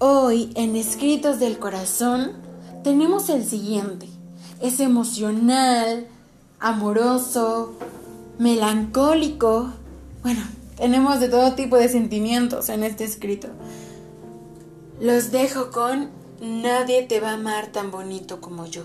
Hoy en Escritos del Corazón tenemos el siguiente. Es emocional, amoroso, melancólico. Bueno, tenemos de todo tipo de sentimientos en este escrito. Los dejo con Nadie te va a amar tan bonito como yo.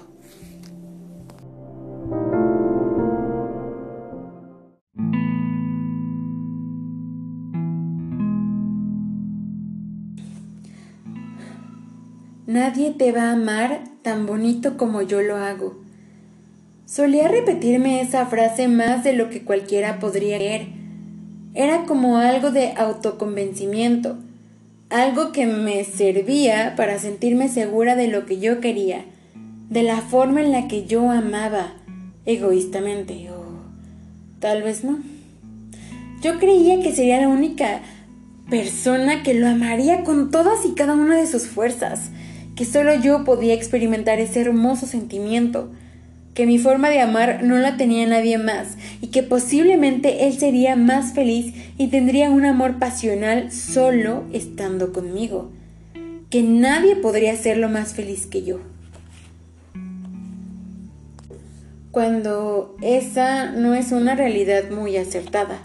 Nadie te va a amar tan bonito como yo lo hago. Solía repetirme esa frase más de lo que cualquiera podría creer. Era como algo de autoconvencimiento, algo que me servía para sentirme segura de lo que yo quería, de la forma en la que yo amaba, egoístamente, o tal vez no. Yo creía que sería la única persona que lo amaría con todas y cada una de sus fuerzas, que solo yo podía experimentar ese hermoso sentimiento, que mi forma de amar no la tenía nadie más y que posiblemente él sería más feliz y tendría un amor pasional solo estando conmigo, que nadie podría hacerlo más feliz que yo. Cuando esa no es una realidad muy acertada.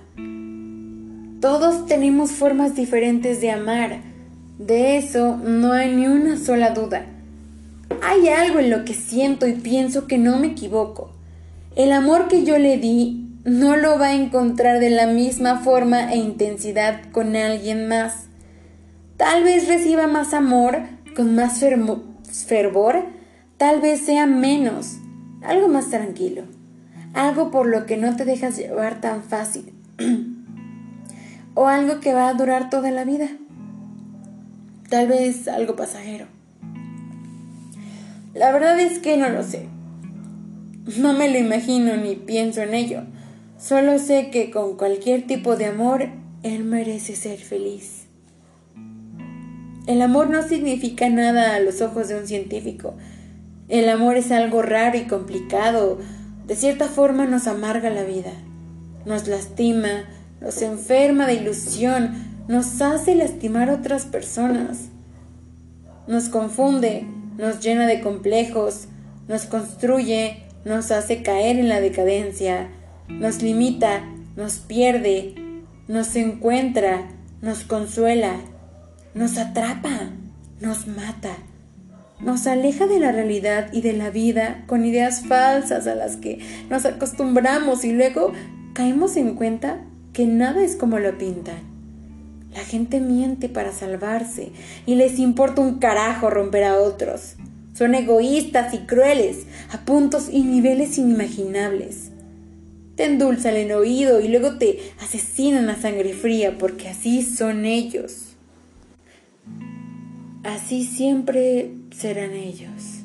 Todos tenemos formas diferentes de amar, de eso no hay ni una sola duda. Hay algo en lo que siento y pienso que no me equivoco. El amor que yo le di no lo va a encontrar de la misma forma e intensidad con alguien más. Tal vez reciba más amor, con más fervor, tal vez sea menos, algo más tranquilo, algo por lo que no te dejas llevar tan fácil, o algo que va a durar toda la vida tal vez algo pasajero. La verdad es que no lo sé. No me lo imagino ni pienso en ello. Solo sé que con cualquier tipo de amor, él merece ser feliz. El amor no significa nada a los ojos de un científico. El amor es algo raro y complicado. De cierta forma nos amarga la vida. Nos lastima, nos enferma de ilusión, nos hace lastimar a otras personas. Nos confunde, nos llena de complejos, nos construye, nos hace caer en la decadencia, nos limita, nos pierde, nos encuentra, nos consuela, nos atrapa, nos mata, nos aleja de la realidad y de la vida con ideas falsas a las que nos acostumbramos y luego caemos en cuenta que nada es como lo pintan. Gente miente para salvarse y les importa un carajo romper a otros. Son egoístas y crueles a puntos y niveles inimaginables. Te endulzan el oído y luego te asesinan a sangre fría porque así son ellos. Así siempre serán ellos.